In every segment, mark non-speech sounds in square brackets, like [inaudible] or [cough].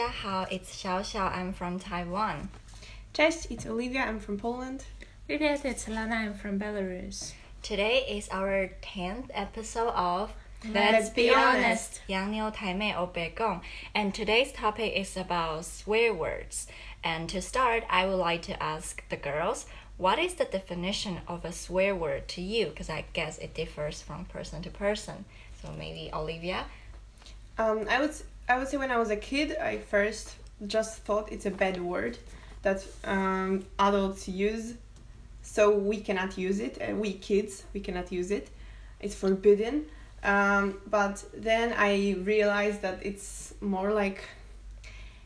家好，It's Xiao Xiao. I'm from Taiwan. Cześć, it's Olivia. I'm from Poland. Привет, it's Lana. I'm from Belarus. Today is our 10th episode of Let's Be Honest. Yang Niu Tai Mei or Beigong. And today's topic is about swear words. And to start, I would like to ask the girls, what is the definition of a swear word to you? Because I guess it differs from person to person. So maybe Olivia. Um, I would I would say when I was a kid, I first just thought it's a bad word that um, adults use, so we cannot use it. Uh, we kids, we cannot use it. It's forbidden. Um, but then I realized that it's more like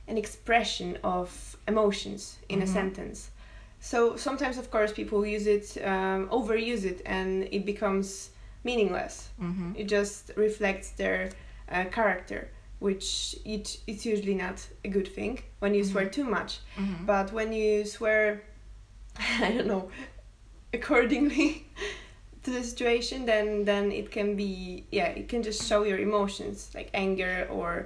an expression of emotions in a sentence. So sometimes, of course, people use it, um, overuse it, and it becomes meaningless. Mm-hmm. It just reflects their uh, character, which it, it's usually not a good thing when you swear too much. Mhm. But when you swear, [laughs] I don't know, accordingly [laughs] to the situation, then then it can be yeah, it can just show your emotions like anger or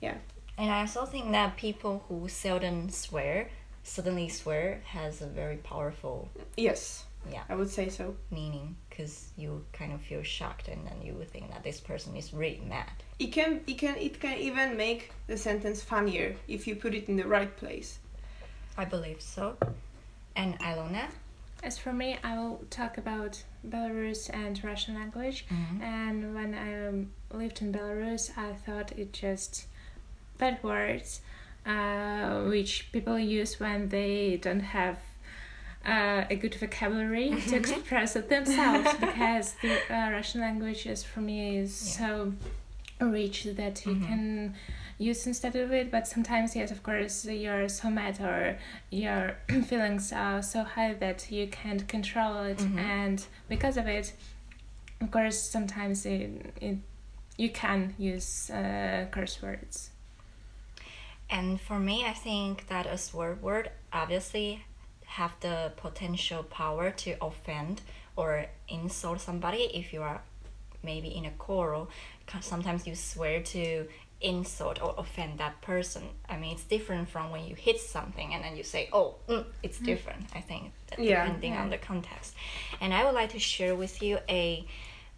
yeah. And I also think that people who seldom swear, suddenly swear, has a very powerful Yes, yeah I would say so. meaning because you kind of feel shocked and then you think that this person is really mad. It can it can it can even make the sentence funnier if you put it in the right place. I believe so. And Ilona? As for me, I will talk about Belarus and Russian language. Mhm. And when I um, lived in Belarus, I thought it just bad words, uh, which people use when they don't have uh, a good vocabulary to express it themselves. because the uh, Russian language is for me is Yeah. so rich that you Mhm. can use instead of it. But sometimes, yes, of course, you're so mad or your [clears throat] feelings are so high that you can't control it, Mhm. and because of it, of course, sometimes it, it you can use uh, curse words. And for me, I think that a swear word obviously have the potential power to offend or insult somebody if you are maybe in a quarrel Sometimes you swear to insult or offend that person. I mean, it's different from when you hit something and then you say, "Oh, mm, it's different." I think that Yeah. depending on the context. And I would like to share with you a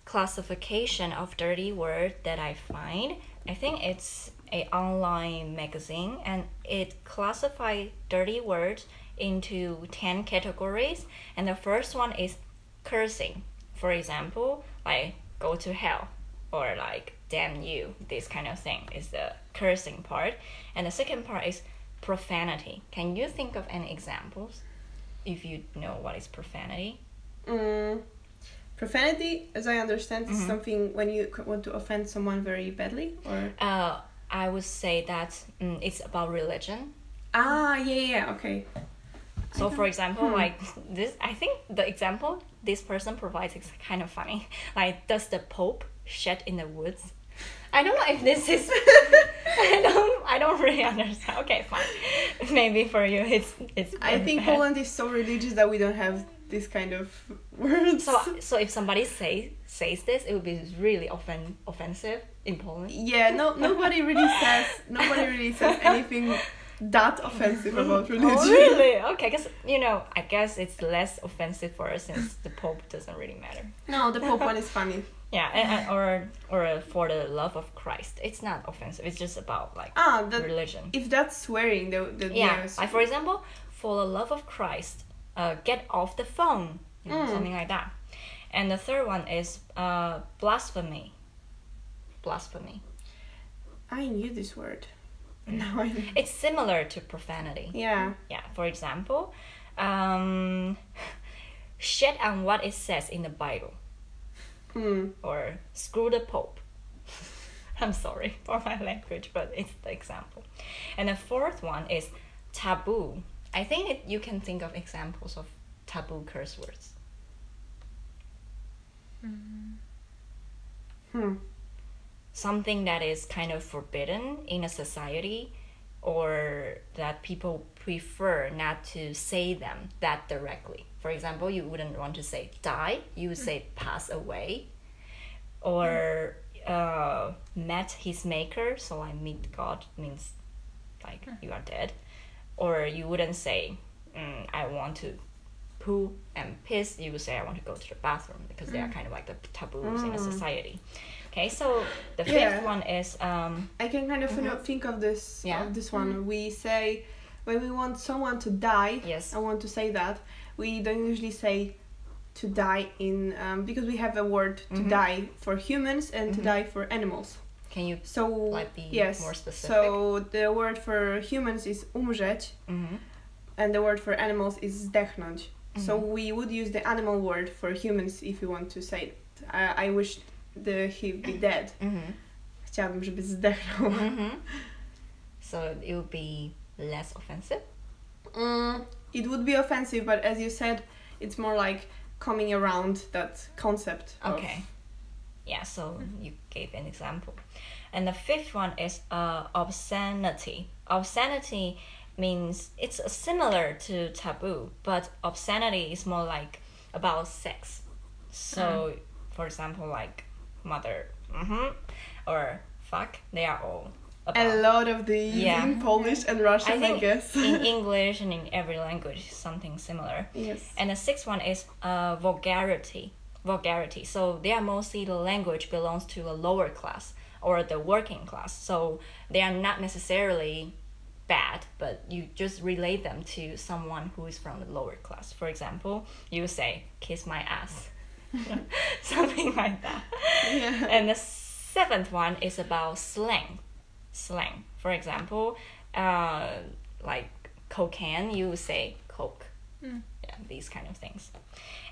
classification of dirty word that I find. I think it's a online magazine and it classify dirty words into 10 categories and the first one is cursing. For example, like go to hell or like damn you, this kind of thing is the cursing part. And the second part is profanity. Can you think of any examples if you know what is profanity? Mm, profanity, as I understand, is Mhm. something when you want to offend someone very badly, or Uh, I would say that mm, it's about religion. ah, yeah, yeah, okay, So, for example, Hmm. like this, I think the example this person provides is kind of funny. Like, does the Pope shed in the woods? I don't know if this is. [laughs] I don't. I don't really understand. Okay, fine. Maybe for you, it's it's. I think bad. Poland is so religious that we don't have this kind of [laughs] words. So, so if somebody say says this, it would be really offen- offensive in Poland. yeah, no, nobody really says nobody really says anything that offensive [laughs] about religion. Oh, really? Okay, because you know, I guess it's less offensive for us since the Pope doesn't really matter. No, the Pope one is funny. [laughs] Yeah, and, and, or or uh, for the love of Christ, it's not offensive. It's just about like Ah, that religion. if that's swearing, the the Yeah, yes. like for example, for the love of Christ, uh, get off the phone, you know, Mm. something like that. And the third one is uh, blasphemy. Blasphemy. I knew this word. Know. It's similar to profanity. Yeah. Yeah, for example, um, shit on what it says in the Bible. Hmm. or screw the Pope. [laughs] I'm sorry for my language, but it's the example. And the fourth one is taboo. I think it, you can think of examples of taboo curse words. Hmm. Something that is kind of forbidden in a society or that people prefer not to say them that directly. For example, you wouldn't want to say die, you would say pass away. Or uh, met his maker, so I meet God means like you are dead, or you wouldn't say, mm, "I want to poo and piss." You would say, "I want to go to the bathroom," because they are kind of like the taboos in a society. Okay, so the fifth Yeah. one is um, I can kind of you know, think of this Yeah. of this one. We say when we want someone to die. Yes. I want to say that we don't usually say to die in um, because we have a word to Mhm. die for humans and to Mhm. die for animals. can you So like be yes. more specific? So the word for humans is umrzeć Mhm. and the word for animals is zdechnąć. So Mhm. we would use the animal word for humans if we want to say it. I, I wish the he be dead. Mhm. Chciałabym, żeby zdechnął. Mhm. So it would be less offensive. Mm, it would be offensive, but as you said, it's more like coming around that concept. of- Okay. Yeah, so you gave an example. And the fifth one is uh, obscenity. Obscenity means it's similar to taboo, but obscenity is more like about sex. So, for example, like mother, mm-hmm, or fuck, they are all about. A lot of these Yeah. in Polish and Russian, I, think guess. in [laughs] English and in every language, something similar. yes. And the sixth one is uh, vulgarity. Vulgarity. So they are mostly the language belongs to a lower class or the working class. So they are not necessarily bad, but you just relate them to someone who is from the lower class. For example, you say "kiss my ass," [laughs] something like that. Yeah. And the seventh one is about slang. Slang. For example, uh, like cocaine, you say coke. Mm. Yeah, these kind of things.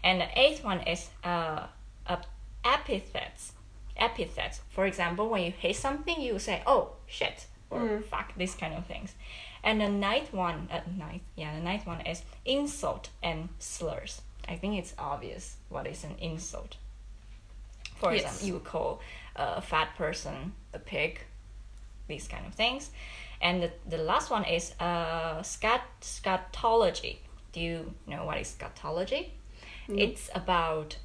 And the eighth one is uh, ep- epithets. Epithets. For example, when you hate something, you say, "Oh shit" or Mm. "fuck," these kind of things. And the ninth one, uh, ninth, yeah, the ninth one is insult and slurs. I think it's obvious what is an insult. For Yes. example, you would call a fat person a pig, these kind of things. And the, the last one is uh, scat scatology. Do you know what is scatology? It's about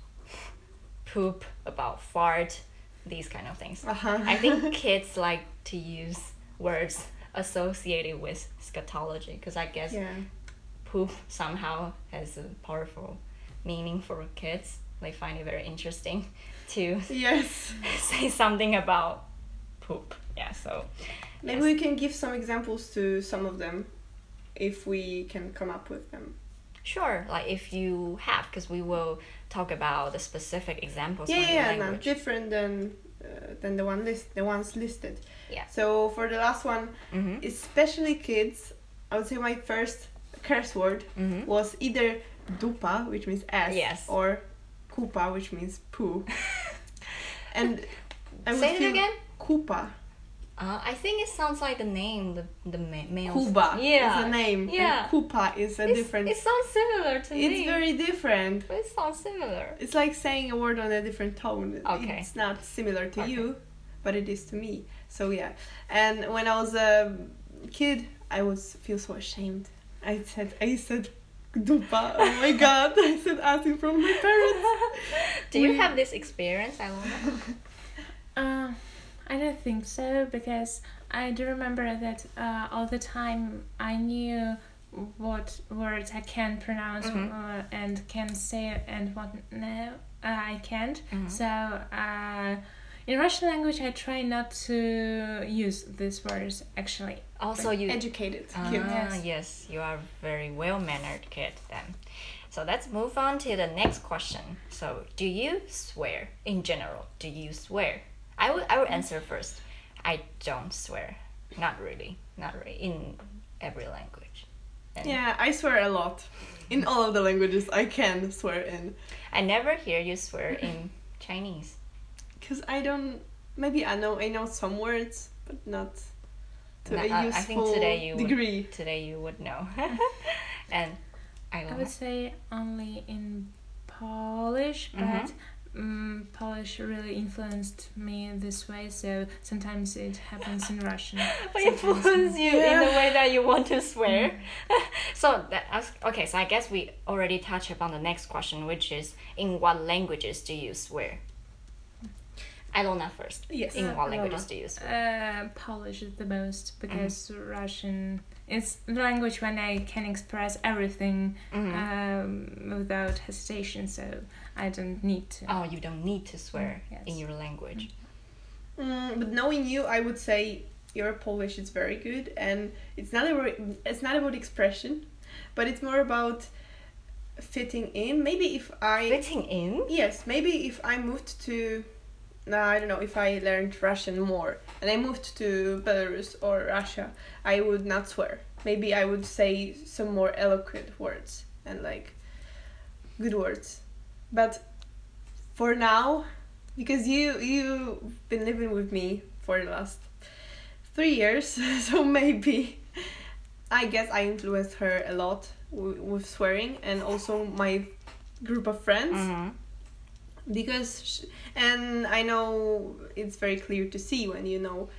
poop, about fart, these kind of things. Uh-huh. I think [laughs] kids like to use words associated with scatology because I guess yeah. poop somehow has a powerful meaning for kids. They find it very interesting to [laughs] Yes. say something about poop. Yeah, so Maybe Yes. we can give some examples to some of them if we can come up with them. sure, like if you have, because we will talk about the specific examples yeah, yeah, yeah, no, different than uh, than the one list, the ones listed. Yeah. So for the last one, Mm-hmm. especially kids, I would say my first curse word Mm-hmm. was either dupa, which means ass, Yes. or kupa, which means poo. [laughs] and I would Say it again. Kupa. Uh, I think it sounds like the name, the the ma- male. Kuba Yeah. is a name. Yeah. Kupa is a It's- different. It sounds similar to me. It's very different. But it sounds similar. It's like saying a word on a different tone. Okay. It's not similar to Okay. you, but it is to me. So yeah. And when I was a kid, I was feel so ashamed. I said I said dupa. Oh my god. I said ass in front of my parents. [laughs] Do you We- have this experience, Ilona? Uh, [laughs] I don't think so because I do remember that uh, all the time I knew what words I can pronounce Mhm. uh, and can say and what no uh, I can't. Mhm. So uh, in Russian language I try not to use these words actually. Also, you. Educated Ah, kid. [laughs] Yes. yes, you are very well mannered kid then. So let's move on to the next question. So, do you swear in general? Do you swear? I will. I will answer first. I don't swear. Not really. Not really. In every language. And Yeah, I swear a lot. In all of the languages I can swear in. I never hear you swear in Chinese. Cause I don't. Maybe I know I know some words, but not to No, a I- I useful think today you would- degree. Today you would know. [laughs] and I I would say only in Polish, but Mhm. um, Polish really influenced me this way. So sometimes it happens in Russian. [laughs] sometimes in- influence you in the way that you want to swear. [laughs] so that okay. So I guess we already touched upon the next question, which is in what languages do you swear? Ilona first. Yes. In what languages do you swear? Uh, Polish is the most because Russian is the language when I can express everything Mhm. um, without hesitation, so I don't need to. oh, you don't need to swear Mm, yes. in your language. Mm, but knowing you, I would say your Polish is very good, and it's not about it's not about expression, but it's more about fitting in. Maybe if I Fitting in? yes, maybe if I moved to, no, I don't know, if I learned Russian more and I moved to Belarus or Russia, I would not swear. Maybe I would say some more eloquent words and like good words, but for now, because you you've been living with me for the last three years, [laughs] so maybe I guess I influenced her a lot with swearing and also my group of friends Mhm. Because sh- and I know it's very clear to see when you know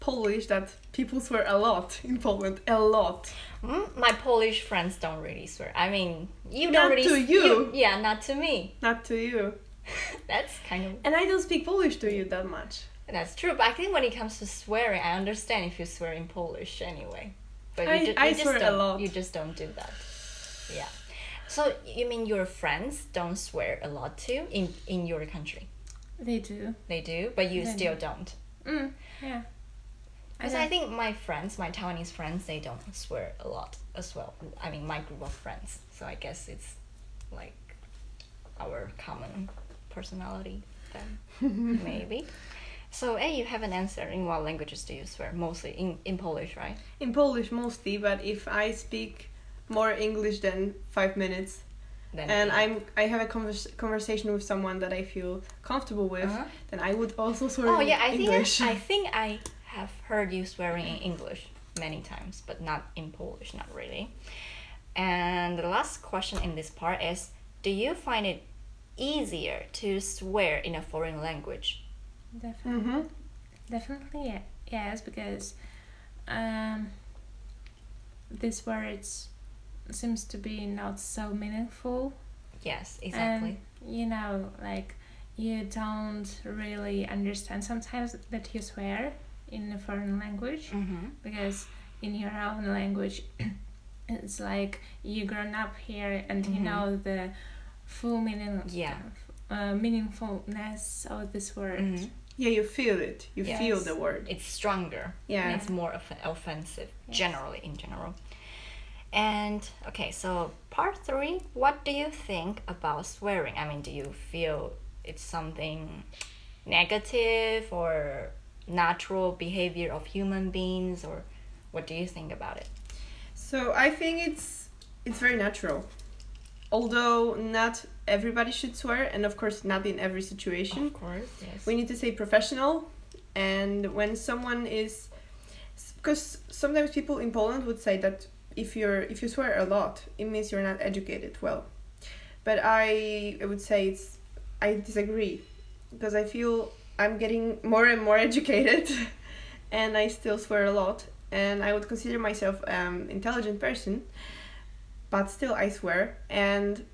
Polish that people swear a lot in Poland a lot. Mm, My Polish friends don't really swear. I mean, you Not don't really. to you. Yeah, not to me. [laughs] Not to you. [laughs] That's kind of And I don't speak Polish to you that much. that's true. But I think when it comes to swearing, I understand if you swear in Polish anyway. But I- you, ju- I you just swear a don't. lot. You just don't do that. Yeah. So you mean your friends don't swear a lot too in in your country? They do. They do, but you They still don't. Mm, yeah. Because don't- I think my friends, my Taiwanese friends, they don't swear a lot as well. I mean, my group of friends. So I guess it's like our common personality then, [laughs] maybe. So, hey, you have an answer. In what languages do you swear? Mostly in, in Polish, right? In Polish mostly, but if I speak more English than five minutes Then and I'm I have a convers- conversation with someone that I feel comfortable with, Uh-huh. then I would also swear Oh in yeah, I English. think I think I have heard you swearing in English many times, but not in Polish, not really. And the last question in this part is: Do you find it easier to swear in a foreign language? Definitely. hmm Definitely, ye- yes, because um, these words seems to be not so meaningful. Yes, exactly. And, you know, like you don't really understand sometimes that you swear in a foreign language mm-hmm. because in your own language [coughs] it's like you grown up here and you Mhm. know the full meaning Yeah. uh, meaningfulness of this word. Mhm. Yeah, you feel it. You Yes. feel the word. It's stronger. Yeah. It's more off- offensive, Yes. generally, in general. And okay, so part three, what do you think about swearing? I mean, do you feel it's something negative or natural behavior of human beings, or what do you think about it? So I think it's it's very natural. Although not everybody should swear, and of course not in every situation. Of course, yes. We need to say professional, and when someone is, because sometimes people in Poland would say that if you're if you swear a lot, it means you're not educated well. But I I would say it's I disagree, because I feel I'm getting more and more [laughs] educated, and I still swear a lot, and I would consider myself um intelligent person, but still I swear and.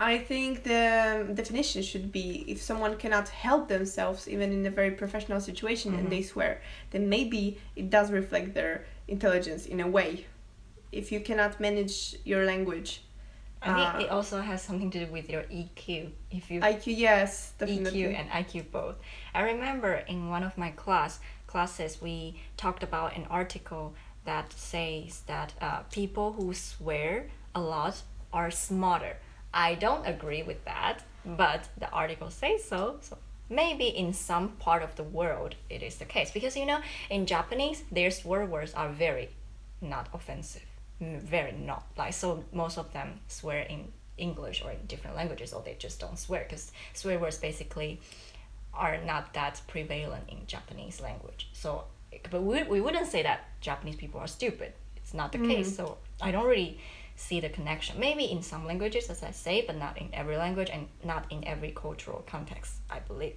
I think the definition should be if someone cannot help themselves, even in a very professional situation, Mhm. and they swear, then maybe it does reflect their intelligence in a way. If you cannot manage your language, I think uh, it also has something to do with your EQ. If you IQ, yes, definitely. EQ and IQ both. I remember in one of my class classes we talked about an article that says that uh, people who swear a lot are smarter. I don't agree with that, but the article says so. So maybe in some part of the world it is the case because you know in Japanese their swear words are very not offensive, very not like so most of them swear in English or in different languages or they just don't swear because swear words basically are not that prevalent in Japanese language. So, but we, we wouldn't say that Japanese people are stupid. It's not the case. Mm. So I don't really see the connection. Maybe in some languages, as I say, but not in every language and not in every cultural context, I believe.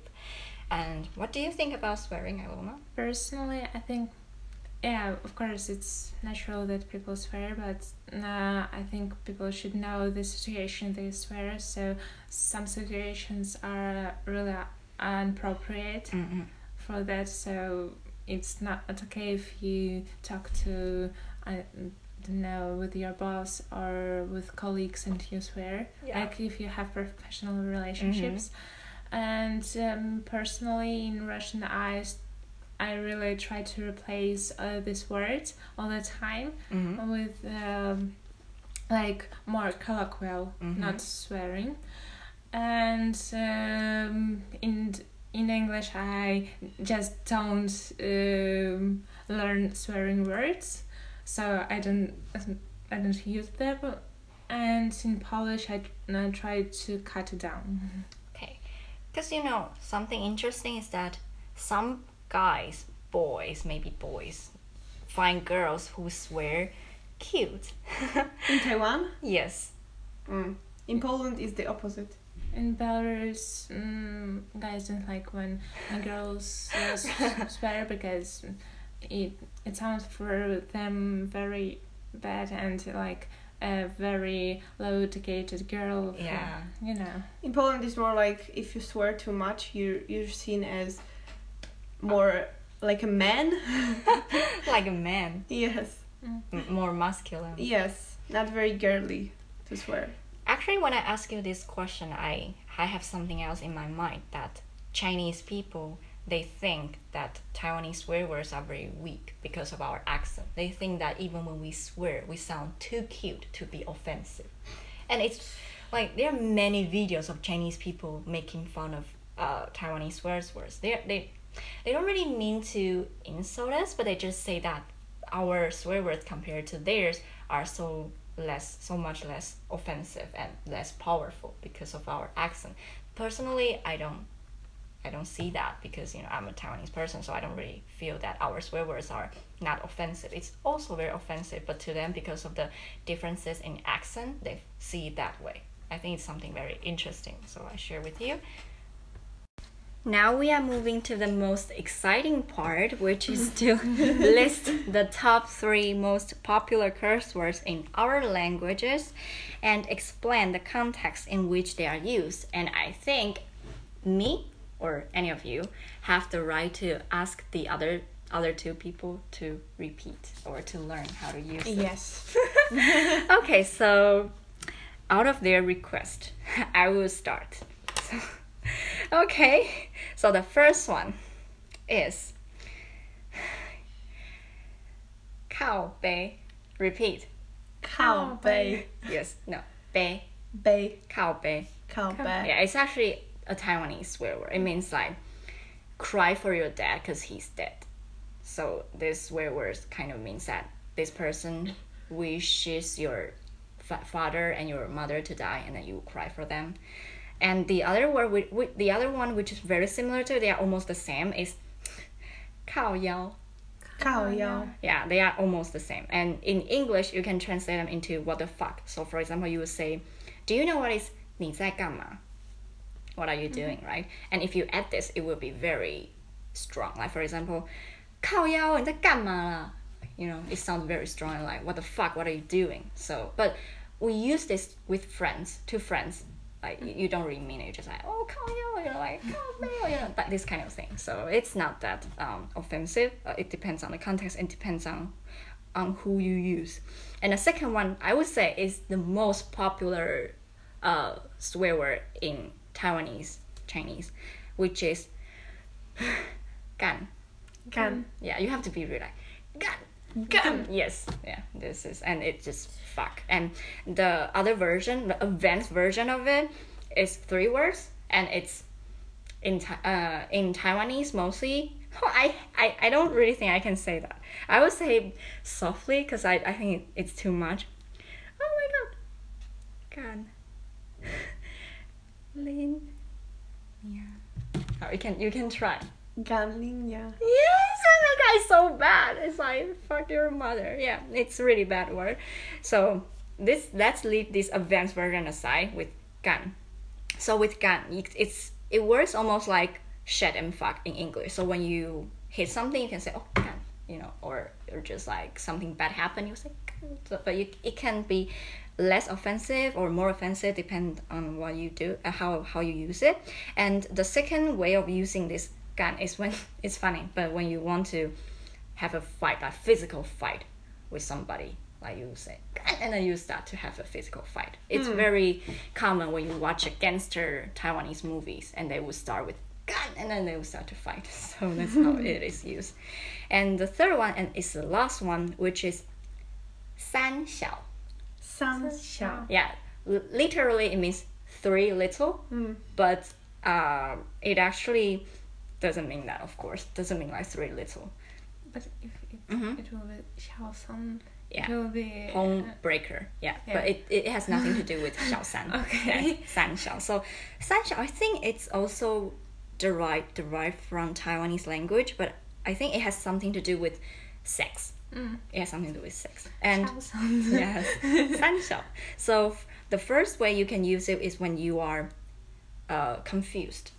And what do you think about swearing, Ilona? Personally, I think, yeah, of course, it's natural that people swear, but uh, I think people should know the situation they swear. So some situations are really inappropriate Mm-mm. for that. So it's not okay if you talk to I don't know with your boss or with colleagues and you swear. Yeah. Like if you have professional relationships. And um, personally, in Russian, I s- I really try to replace uh, these words all the time Mhm. with um, like more colloquial, Mhm. not swearing. And um, in in English, I just don't um, learn swearing words, so I don't I don't use them. And in Polish, I uh, try to cut it down. Okay. Because you know, something interesting is that some guys, boys, maybe boys, find girls who swear cute. In Taiwan, yes. mm. in Poland, is the opposite. In Belarus, mm, guys don't like when girls uh, [laughs] swear because it it sounds for them very bad and like a very low educated girl. from- Yeah. you know. In Poland, it's more like if you swear too much, you're you're seen as more like a man. [laughs] like a man, yes, m- more masculine. yes, not very girly to swear. Actually, when I ask you this question, I I have something else in my mind that Chinese people they think that Taiwanese swear words are very weak because of our accent. They think that even when we swear, we sound too cute to be offensive, and it's like there are many videos of Chinese people making fun of uh, Taiwanese swear words. They they they don't really mean to insult us, but they just say that our swear words compared to theirs are so less so much less offensive and less powerful because of our accent. Personally i don't i don't see that because you know i'm a taiwanese person so i don't really feel that our swear words are not offensive. It's also very offensive but to them because of the differences in accent they see it that way. I think it's something very interesting so i share with you now we are moving to the most exciting part, which is mm-hmm. to [laughs] list the top three most popular curse words in our languages and explain the context in which they are used. And I think me or any of you have the right to ask the other other two people to repeat or to learn how to use them. Yes. [laughs] okay, so out of their request, [laughs] I will start. Okay, so the first one is cow bay. Repeat. Cow bay. Yes, no, bay, Bay. cow bay. Cow bay. Yeah, it's actually a Taiwanese swear word. It means like cry for your dad because he's dead. So this swear word kind of means that this person wishes your fa- father and your mother to die, and then you cry for them. And the other word, with, with, the other one, which is very similar to, they are almost the same, is 靠腰. Cow yao. Yeah, they are almost the same. And in English, you can translate them into what the fuck. So, for example, you would say, Do you know what is 你在干嘛? What are you doing, right? And if you add this, it will be very strong. Like, for example, 靠腰,你在干嘛啦? You know, it sounds very strong and like, What the fuck, what are you doing? So, but we use this with friends, to friends. like you don't really mean it. You're just like, oh, come here, you know, like, come here, you know, like this kind of thing. So it's not that um, offensive. Uh, it depends on the context and depends on on who you use. And the second one, I would say, is the most popular uh, swear word in Taiwanese Chinese, which is [sighs] gan. Gan. Yeah, you have to be really like, 干. Gan. Yes, yeah, this is, and it just fuck. And the other version, the advanced version of it, is three words, and it's in uh in Taiwanese mostly. Oh, [laughs] I, I I don't really think I can say that. I would say softly because I I think it's too much. Oh my god, God. [laughs] Lin, yeah. Oh, you can you can try. Ganling ya. Yes, oh my so bad. It's like fuck your mother. Yeah, it's really bad word. So this let's leave this advanced version aside with gan. So with it- it's it works almost like shit and fuck in English. So when you hit something, you can say oh gan, you know, or or just like something bad happened, you say gan. But you, it can be less offensive or more offensive depend on what you do uh, how how you use it and the second way of using this gan is when it's funny but when you want to have a fight a physical fight with somebody like you say "Gan," and then you start to have a physical fight. It's very common when you watch a gangster taiwanese movies and they will start with gan and then they will start to fight. [laughs] So that's how [laughs] it is used. And the third one and it's the last one which is san xiao. San Sounds yeah l- literally it means three little but um, it actually doesn't mean that, of course. Doesn't mean like three little. But if it, mm-hmm. it will be xiaosan, yeah. it will be uh, home breaker. Yeah. yeah. but it, it has nothing to do with [laughs] xiaosan. okay, san xiao. So san xiao, I think it's also derived derived from Taiwanese language, but I think it has something to do with sex. Mm. It has something to do with sex. And [laughs] yes, san xiao. So the first way you can use it is when you are uh, confused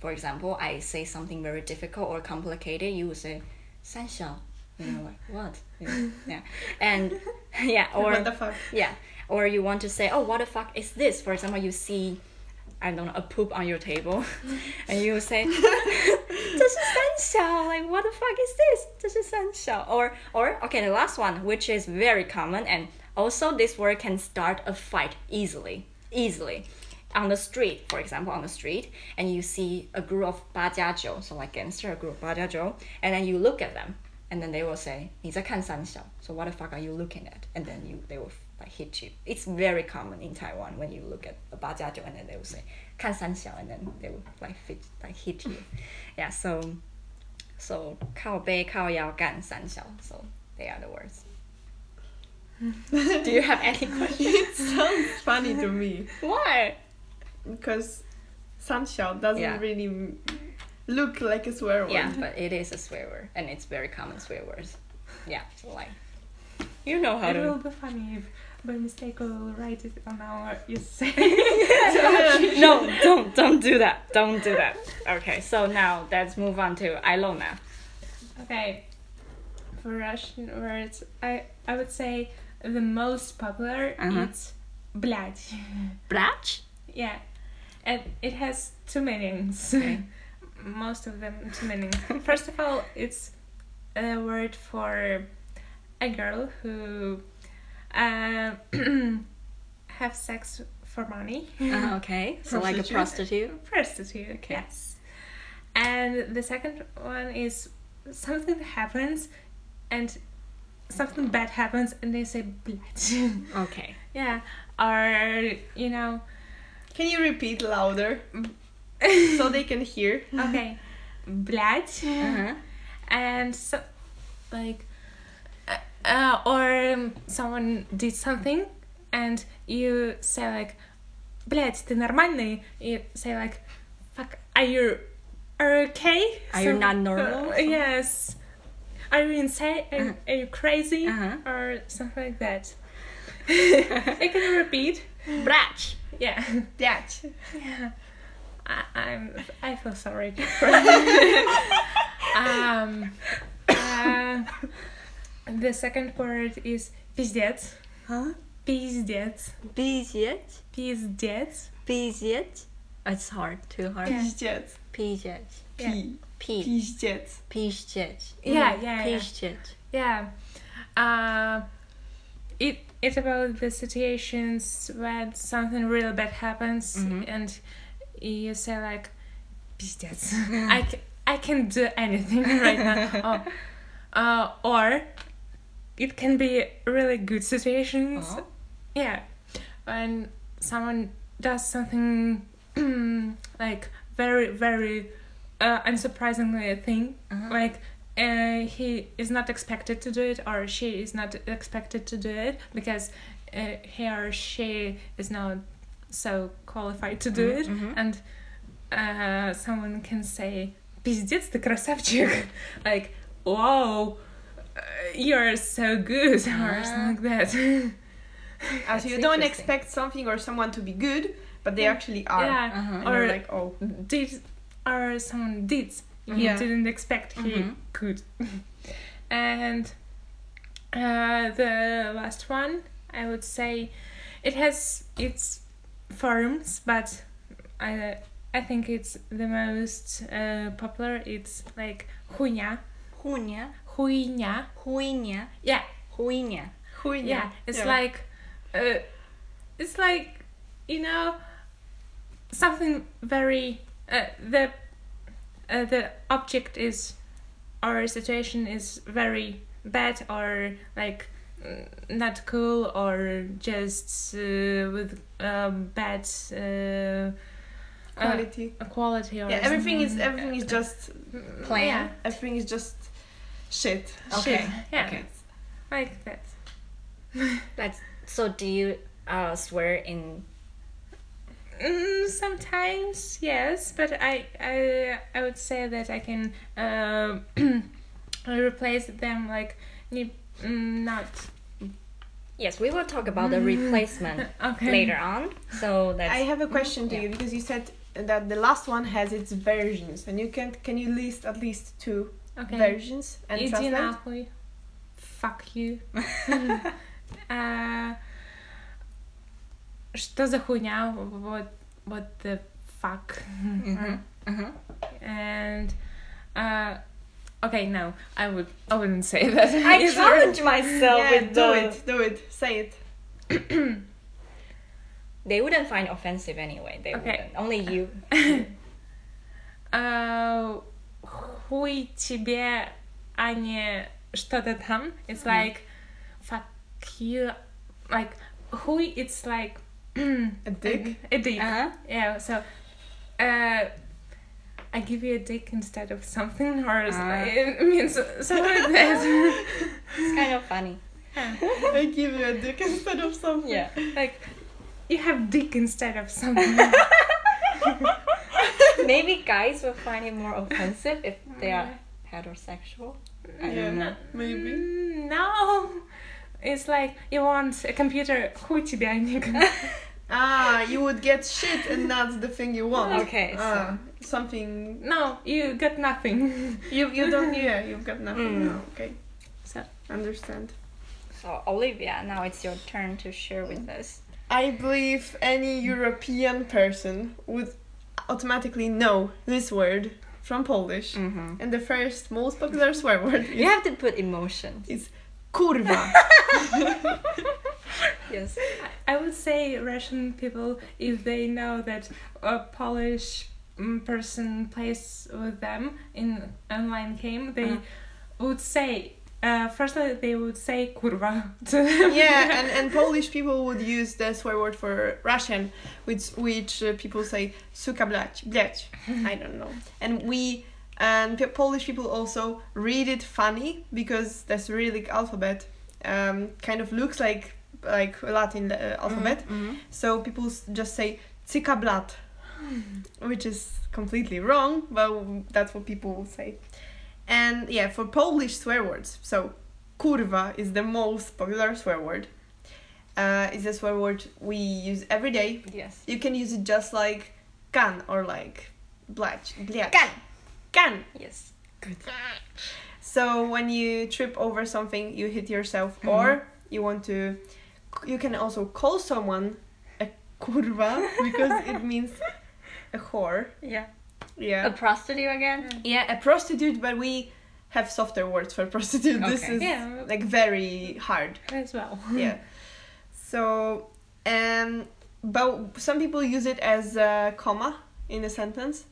For example, I say something very difficult or complicated, you will say 三小. You know, like what? Yeah, yeah. [laughs] and [laughs] yeah, or what the fuck? yeah, or you want to say, oh, what the fuck is this? For example, you see, I don't know, a poop on your table, [laughs] and you say, 这是三小. Like, what the fuck is this? 这是三小. Or, or okay, the last one, which is very common, and also this word can start a fight easily, easily. On the street, for example, on the street, and you see a group of 八加九, so like gangster, a group of 八加九, and then you look at them, and then they will say, 你在看三小. So what the fuck are you looking at? And then you they will like hit you. It's very common in Taiwan when you look at a 八加九 and then they will say 看三小 and then they will like hit like hit you. [laughs] yeah, so so 靠背靠腰干三小. So they are the words. [laughs] Do you have any questions? It sounds funny to me [laughs] Why? because san xiao doesn't Yeah. really look like a swear word. Yeah, but it is a swear word, and it's very common swear words. Yeah, so like you know how It will be funny if by mistake we will write it on our essay. [laughs] [laughs] no, don't don't do that. Don't do that. Okay, so now let's move on to Ilona. Okay. For Russian words, I I would say the most popular Uh-huh. it's блядь. Yeah, and it has two meanings. Okay. [laughs] Most of them two meanings. [laughs] First of all, it's a word for a girl who uh, [clears throat] have sex for money. Uh, [laughs] okay, so like a prostitute. Prostitute. Okay. Yes. And the second one is something happens, and something bad happens, and they say okay. Yeah. Or you know Can you repeat louder so they can hear? [laughs] okay, блядь. Uh-huh. and so like uh, uh, or um, someone did something and you say like блядь ты нормальный you say like fuck are you are you okay Are you not normal? uh, yes are you insane are, Uh-huh. are you crazy Uh-huh. or something like that [laughs] I can repeat Brach. yeah [laughs] That. yeah I, I'm I feel sorry for [laughs] um uh, the second word is пиздец Huh? пиздец Пиздец. пиздец Пиздец. It's hard. Too hard. Yeah. Пиздец. Пиздец. Yeah. P. P. Пиздец. Пиздец. Yeah, yeah, yeah. Пиздец. yeah uh, it it's about the situations when something really bad happens Mhm. and you say like пиздец I, ca- I can do anything [laughs] right now oh, uh, or it can be really good situations Oh. yeah when someone does something [clears throat] like very very uh, unsurprisingly thing Uh-huh. like uh, he is not expected to do it or she is not expected to do it because uh, he or she is not so qualified to do Mhm, it mhm. and uh, someone can say пиздец ты красавчик [laughs] like wow uh, you're so good or [laughs] Ah. something like that [laughs] As That's you don't interesting. expect something or someone to be good, but they actually are. yeah Uh-huh. And Or- you're like, oh. did or someone did he yeah. didn't expect he mm-hmm. could. and uh, the last one, I would say, it has its forms, but I I think it's the most uh, popular. It's like hunia. Hunia. Huinya. Huinya. Yeah. Huinya. Huinya. Yeah. It's yeah. like, uh, it's like, you know, something very uh, the uh, the object is, or situation is very bad or like mm, not cool or just uh, with um, bad uh, quality. uh, quality or yeah, everything is everything is just Plain. Yeah, everything is just shit. Okay. shit. Yeah, Okay. like that. [laughs] That's so. Do you uh, swear in? Mm, sometimes yes, but I I I would say that I can uh, [clears throat] replace them like mm, not. Yes, we will talk about the mm. replacement [laughs] okay. later on. So that's. I have a mm-hmm. question to yeah. you because you said that the last one has its versions, and you can can you list at least two okay. versions and translate? Fuck you. [laughs] [laughs] uh, Что за хуйня? What what the fuck? Mhm. Mhm. And uh, okay, no, I would I wouldn't say that. I It's [laughs] challenge myself yeah, with do the. it, do it, say it. [clears throat] They wouldn't find offensive anyway. They Okay. wouldn't. Only you. [coughs] Uh, хуй тебе, а не что-то там. It's like fuck you. Like хуй, it's like A [clears throat] dick. A dick. Uh-huh. Yeah. So, uh, I give you a dick instead of something, or s- Ah. it means something like that. It's kind of funny. I give you a dick instead of something. Yeah. like you have dick instead of something. [laughs] Maybe guys will find it more offensive if they are heterosexual. I Yeah, don't know. maybe. Mm, no. It's like you want a computer. Хуй тебя, Ник. Ah, you would get shit and not the thing you want. Okay, so- Ah, something No, you got nothing. [laughs] you you don't yeah you've got nothing. Mm. No, okay, So understand. So Olivia, now it's your turn to share with us. I believe any European person would automatically know this word from Polish. Mm-hmm. And the first most popular swear word You have to put emotion. It's kurwa. [laughs] [laughs] Yes. I would say Russian people, if they know that a Polish mm, person plays with them in online game, they Uh-huh. would say. Uh, firstly, they would say kurwa to [laughs] yeah, [laughs] and, and Polish people would use the swear word for Russian, which which uh, people say suka blać, blać. I don't know. And we and Polish people also read it funny because the Cyrillic alphabet um, kind of looks like like Latin uh, alphabet. Mm-hmm. So people s- just say "cikablat," which is completely wrong, but that's what people say. And yeah, for Polish swear words, so kurwa is the most popular swear word. Uh, it's a swear word we use every day. Yes. You can use it just like kan or like blać, blać. Kan. Kan. Yes. Good. So when you trip over something, you hit yourself, Mhm. or you want to, you can also call someone a kurwa because [laughs] it means a whore. Yeah. Yeah. A prostitute again? yeah, a prostitute, but we have softer words for [laughs] prostitute. This is Yeah. like very hard. as well. [laughs] yeah. So, um, but some people use it as a comma in a sentence,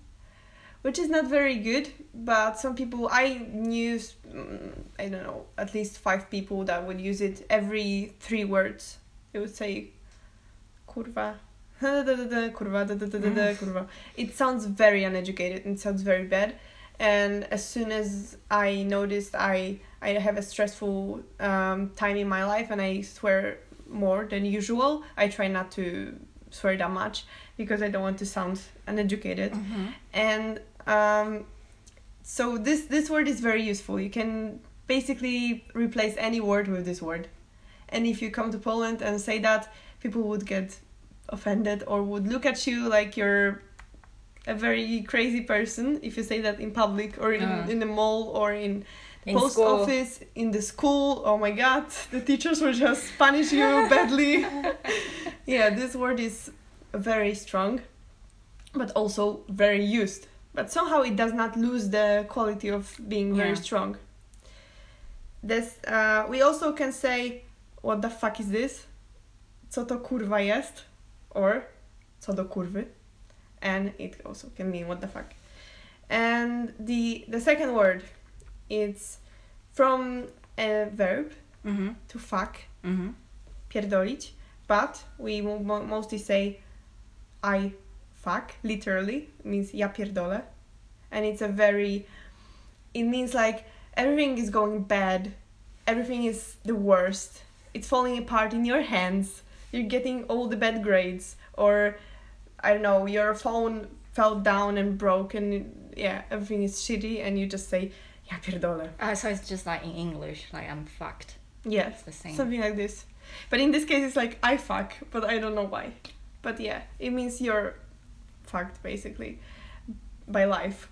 which is not very good. But some people, I knew, mm, I don't know, at least five people that would use it every three words. They would say, kurwa. [laughs] kurva. It sounds very uneducated and sounds very bad. And as soon as I noticed I I have a stressful um, time in my life and I swear more than usual, I try not to swear that much because I don't want to sound uneducated. Mm-hmm. And um, so this this word is very useful. You can basically replace any word with this word. And if you come to Poland and say that, people would get offended or would look at you like you're a very crazy person if you say that in public or in, Uh. in the mall or in the In post school. office in the school oh my god the teachers will just punish you [laughs] badly yeah, this word is very strong, but also very used. But somehow it does not lose the quality of being very Yeah. strong. This, uh, we also can say, what the fuck is this? Co to kurwa jest? Or, co do kurwy? And it also can mean what the fuck. And the, the second word, it's from a verb, Mm-hmm. to fuck, Mm-hmm. pierdolić, but we mo- mo- mostly say I fuck, literally, it means ja pierdolę. And it's a very, it means like everything is going bad, everything is the worst, it's falling apart in your hands, you're getting all the bad grades, or I don't know, your phone fell down and broke, and yeah, everything is shitty, and you just say ja pierdolę. Uh, so it's just like in English, like I'm fucked. Yes. It's the same. Something like this. But in this case, it's like I fuck, but I don't know why. But yeah, it means you're fucked basically by life.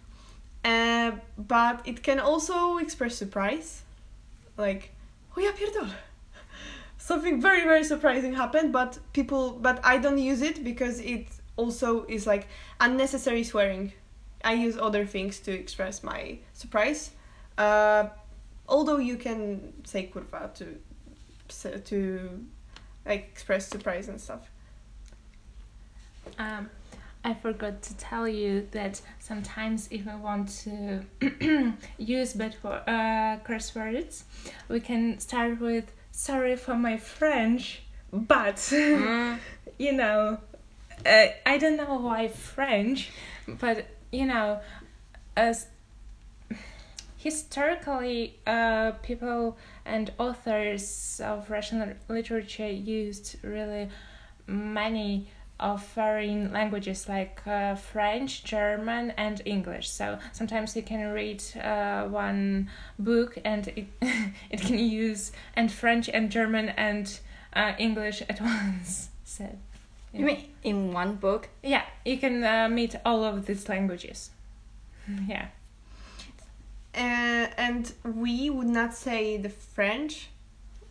Uh, but it can also express surprise. Like, oh yeah pierdolę. [laughs] Something very, very surprising happened, but people, but I don't use it because it also is like unnecessary swearing. I use other things to express my surprise. Uh, although you can say kurwa to to like express surprise and stuff. Um, I forgot to tell you that sometimes if we want to [clears throat] use bad wo- uh, curse words, we can start with "Sorry for my French," but Mm. [laughs] you know, uh, I don't know why French, but you know, as historically, uh, people and authors of Russian literature used really many of foreign languages like uh, French, German, and English. So sometimes you can read uh, one book and it [laughs] it can use and French and German and uh, English at [laughs] once. So You mean in one book? yeah, you can uh, meet all of these languages. [laughs] Yeah. Uh, and we would not say the French.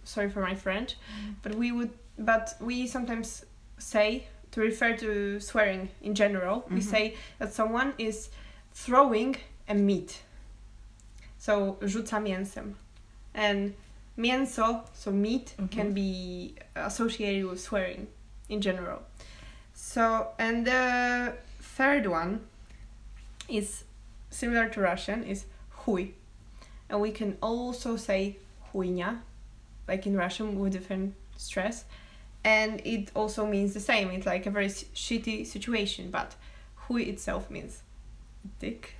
Sorry for my French, but we would. But we sometimes say to refer to swearing in general. We Mhm. say that someone is throwing a meat. So rzuca mięsem, and mięso, so meat, Mhm. can be associated with swearing in general. So and the third one is similar to Russian is chuj. And we can also say chujnia, like in Russian with different stress. And it also means the same. It's like a very shitty situation, but chuj itself means dick.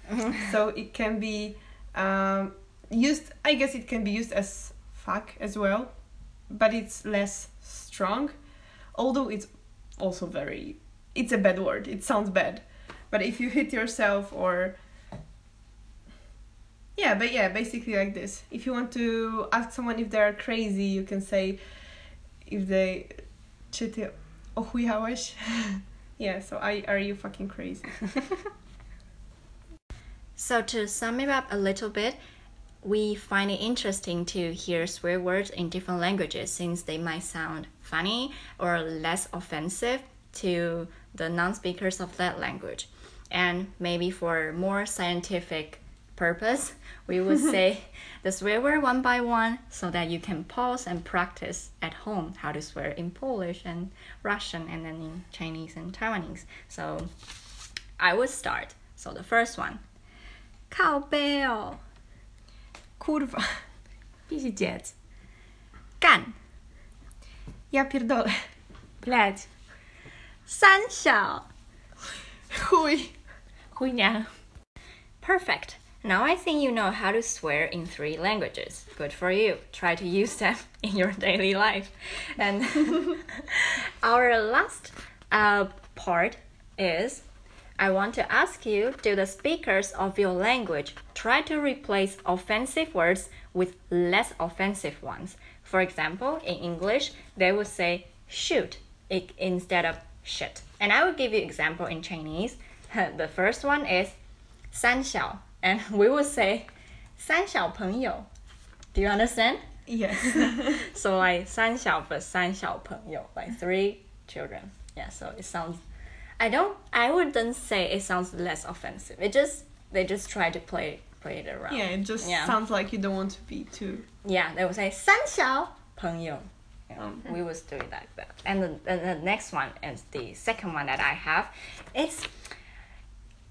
so it can be um, used, I guess it can be used as fuck as well, but it's less strong. Although it's also very, it's a bad word. It sounds bad. But if you hit yourself or yeah, but yeah, basically like this. If you want to ask someone if they are crazy, you can say if they czy ty ochujałeś? yeah, so I are you fucking crazy? [laughs] So to sum it up a little bit, we find it interesting to hear swear words in different languages since they might sound funny or less offensive to the non-speakers of that language. And maybe for more scientific purpose, we would [laughs] say the swear word one by one so that you can pause and practice at home how to swear in Polish and Russian and then in Chinese and Taiwanese. So I would start. So the first one. Kao bell. Kurwa. Pizdets. Gan. Ja pierdolę. Blać. San [laughs] hui, Chuj. Perfect. Now I think you know how to swear in three languages. Good for you. Try to use them [laughs] in your daily life. And [laughs] our last uh, part is I want to ask you do the speakers of your language try to replace offensive words with less offensive ones? For example, in English, they would say shoot instead of shit. And I will give you example in Chinese. [laughs] the first one is 三小 and [laughs] we would say 三小朋友. Do you understand? Yes. [laughs] So like 三小 but 三小朋友 like three children. Yeah, so it sounds. I don't. I wouldn't say it sounds less offensive. It just they just try to play play it around. Yeah, it just Yeah. sounds like you don't want to be too. Yeah, they would say 三小朋友. You know, Mm. We was doing like that. And the, the, the next one is the second one that I have. It's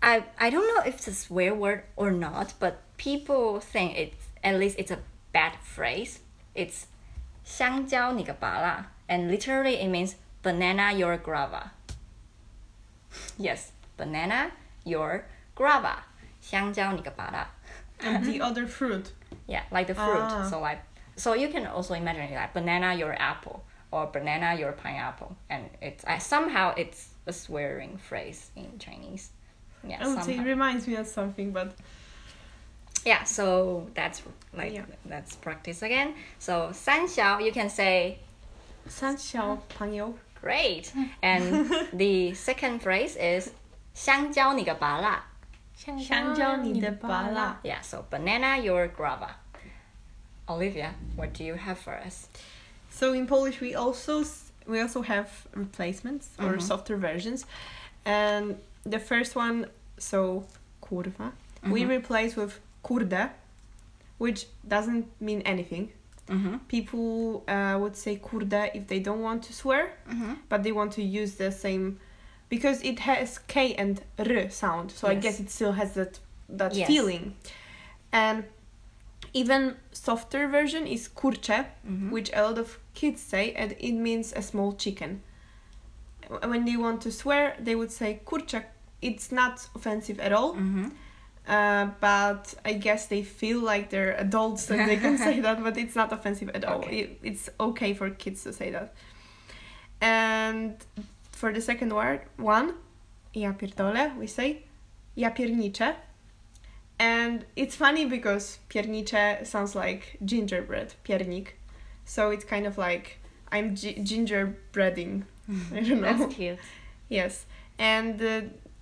I I don't know if it's a swear word or not, but people think it's at least it's a bad phrase. It's 香蕉你个拔蜡 and literally it means banana your grava. [laughs] Yes, banana your grava. 香蕉你个拔蜡. And the [laughs] other fruit. Yeah, like the fruit. Ah. So like, so you can also imagine it like banana your apple or banana your pineapple, and it's uh, somehow it's a swearing phrase in Chinese. Yeah, I would say it somehow. reminds me of something, but yeah. So that's like Yeah. let's practice again. So 三小 you can say 三小朋友. great, and [laughs] the second phrase is 香蕉你个拔蜡.香蕉你的拔蜡. Yeah, so banana your grava. Olivia, what do you have for us? So in Polish we also s- we also have replacements or Mhm. softer versions, and the first one so kurwa we Mhm. replace with kurde, which doesn't mean anything. Mm-hmm. People uh, would say kurde if they don't want to swear, Mm-hmm. but they want to use the same because it has k and r sound. So I guess it still has that that Yes. feeling, and even softer version is kurcze Mm-hmm. which a lot of kids say, and it means a small chicken. When they want to swear, they would say kurczak. It's not offensive at all, Mm-hmm. uh, but I guess they feel like they're adults and they can say [laughs] that, but it's not offensive at all. Okay. It, it's okay for kids to say that. And for the second word, one, ja pierdolę, we say ja pierniczę. And it's funny because piernicze sounds like gingerbread, piernik. So it's kind of like I'm gi- gingerbreading. I don't know. That's cute. [laughs] Yes. And uh,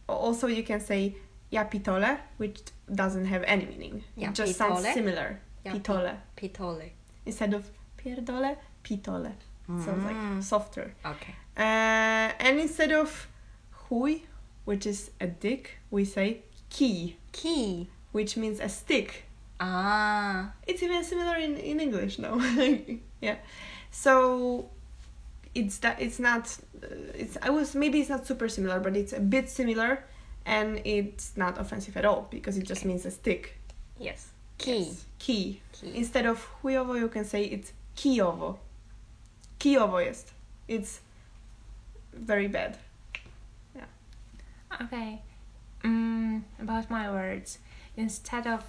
also you can say ja pitole, which doesn't have any meaning. Ja it just sounds similar. Ja pitole. Pitole. Instead of pierdole, pitole. Sounds like Mm. softer. Okay. Uh, and instead of chuj, which is a dick, we say kij, Key. which means a stick. Ah. It's even similar in, in English now. [laughs] yeah. So it's that it's not it's I was maybe it's not super similar, but it's a bit similar, and it's not offensive at all because it just means a stick. Yes. Key. Yes. Key. Key. Instead of chujowo, you can say it's kijowo. Kijowo jest. It's very bad. Yeah. Okay. Um, about my words. Instead of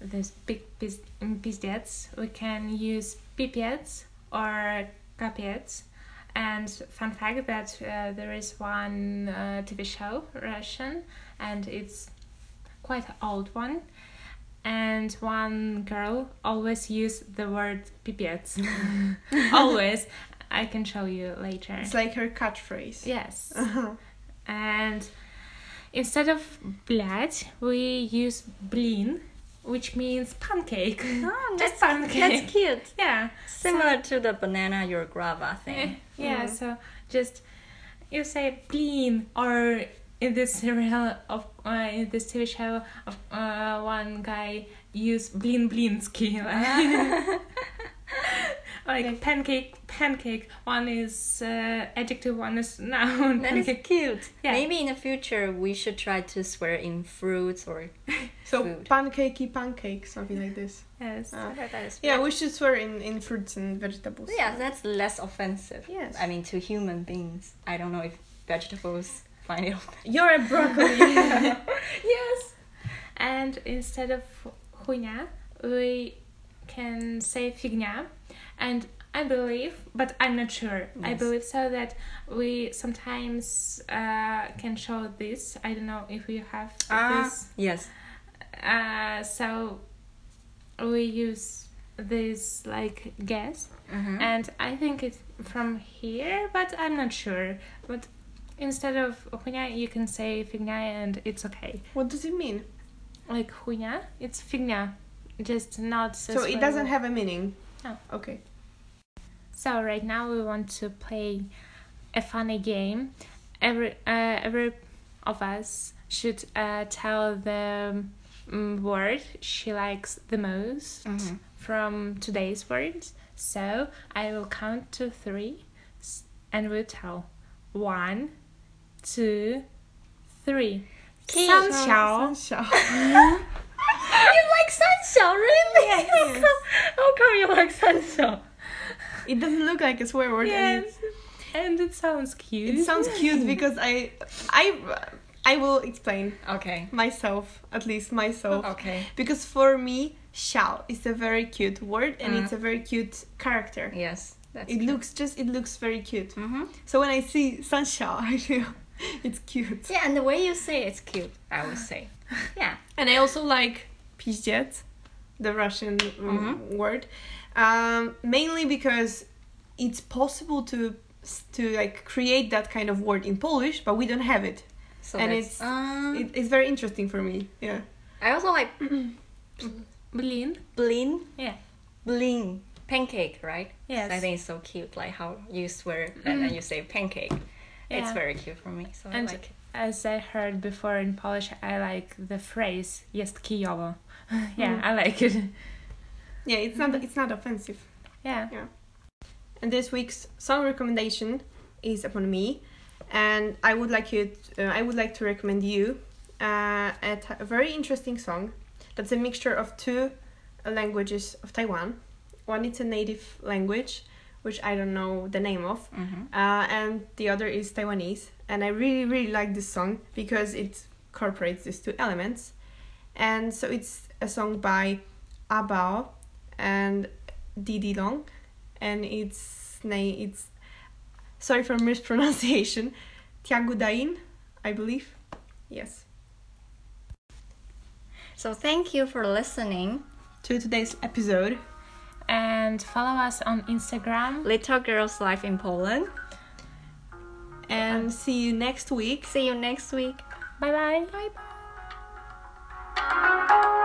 this big pis- pizdets, we can use pipiets or kapiets. And fun fact that uh, there is one uh, TV show, Russian, and it's quite old one. And one girl always used the word pipets. [laughs] always. I can show you later. It's like her catchphrase. Yes. [laughs] Uh-huh. And instead of blad, we use blin which means pancake. [laughs] Oh, Just that's, pancake. that's cute. [laughs] yeah. Similar to the banana your grava Eh, thing. Yeah, Mm. so just you say blin or in this serial of uh, in this TV show of uh, one guy use blin blinsky like, like pancake pancake one is uh, adjective one is noun That is pancake cute. Yeah. Maybe in the future we should try to swear in fruits or [laughs] So Food. pancakey pancake, something like this. yes Uh, that is yeah, we should swear in, in fruits and vegetables. Yeah, that's less offensive. Yes. I mean, to human beings. I don't know if vegetables find it offensive. You're a broccoli. [laughs] [laughs] yes. And instead of хуйня, we can say фигня. And I believe, but I'm not sure. I Yes. believe so that we sometimes uh, can show this. I don't know if you have this. Yes. Uh, so we use this like guess, Mm-hmm. and I think it's from here, but I'm not sure. But instead of хуйня, you can say фигня, and it's okay. what does it mean? Like хуйня, it's фигня, just not. So it doesn't have a meaning. No. Okay. So right now we want to play a funny game. Every uh, every of us should uh, tell the um, word she likes the most Mm-hmm. from today's words. So I will count to three, and we'll tell one, two, three. 三小。Sunshine. [laughs] You like Sanxiao, really? Yes. How come, how come you like Sanxiao? It doesn't look like a swear word. and Yes, and it sounds cute. It, it sounds cute because I, I, I will explain Okay. myself at least myself Okay. because for me, xiao is a very cute word and Mhm. it's a very cute character. Yes, that's It true. looks just it looks very cute. Mm-hmm. So when I see San Xiao, [laughs] I feel it's cute. Yeah, and the way you say it's cute, I would say. Yeah. [laughs] And I also like pizdet, the Russian um, word, um, mainly because it's possible to to like create that kind of word in Polish, but we don't have it. So And it's- um, it. It's very interesting for me. Yeah. I also like [clears throat] Blin. blin. Yeah. Blin. Pancake, right? Yes. I think it's so cute, like how you swear and then you say pancake. It's very cute for me, so And I like it. As I heard before in Polish, I like the phrase "jest kijowo." [laughs] yeah, I like it. [laughs] Yeah, it's not it's not offensive. Yeah. Yeah. And this week's song recommendation is upon me, and I would like you. uh, I would like to recommend you uh, a, t- a very interesting song. That's a mixture of two languages of Taiwan. One is a native language, which I don't know the name of, Mm-hmm. uh, and the other is Taiwanese. And I really, really like this song because it incorporates these two elements. And so it's a song by Abao and Didi Long, and its name it's sorry for [laughs] mispronunciation, tjakudain, I believe. Yes. So thank you for listening. To today's episode, And follow us on Instagram. Little Girls Life in Poland. and see you next week. See you next week. Bye bye. Bye bye.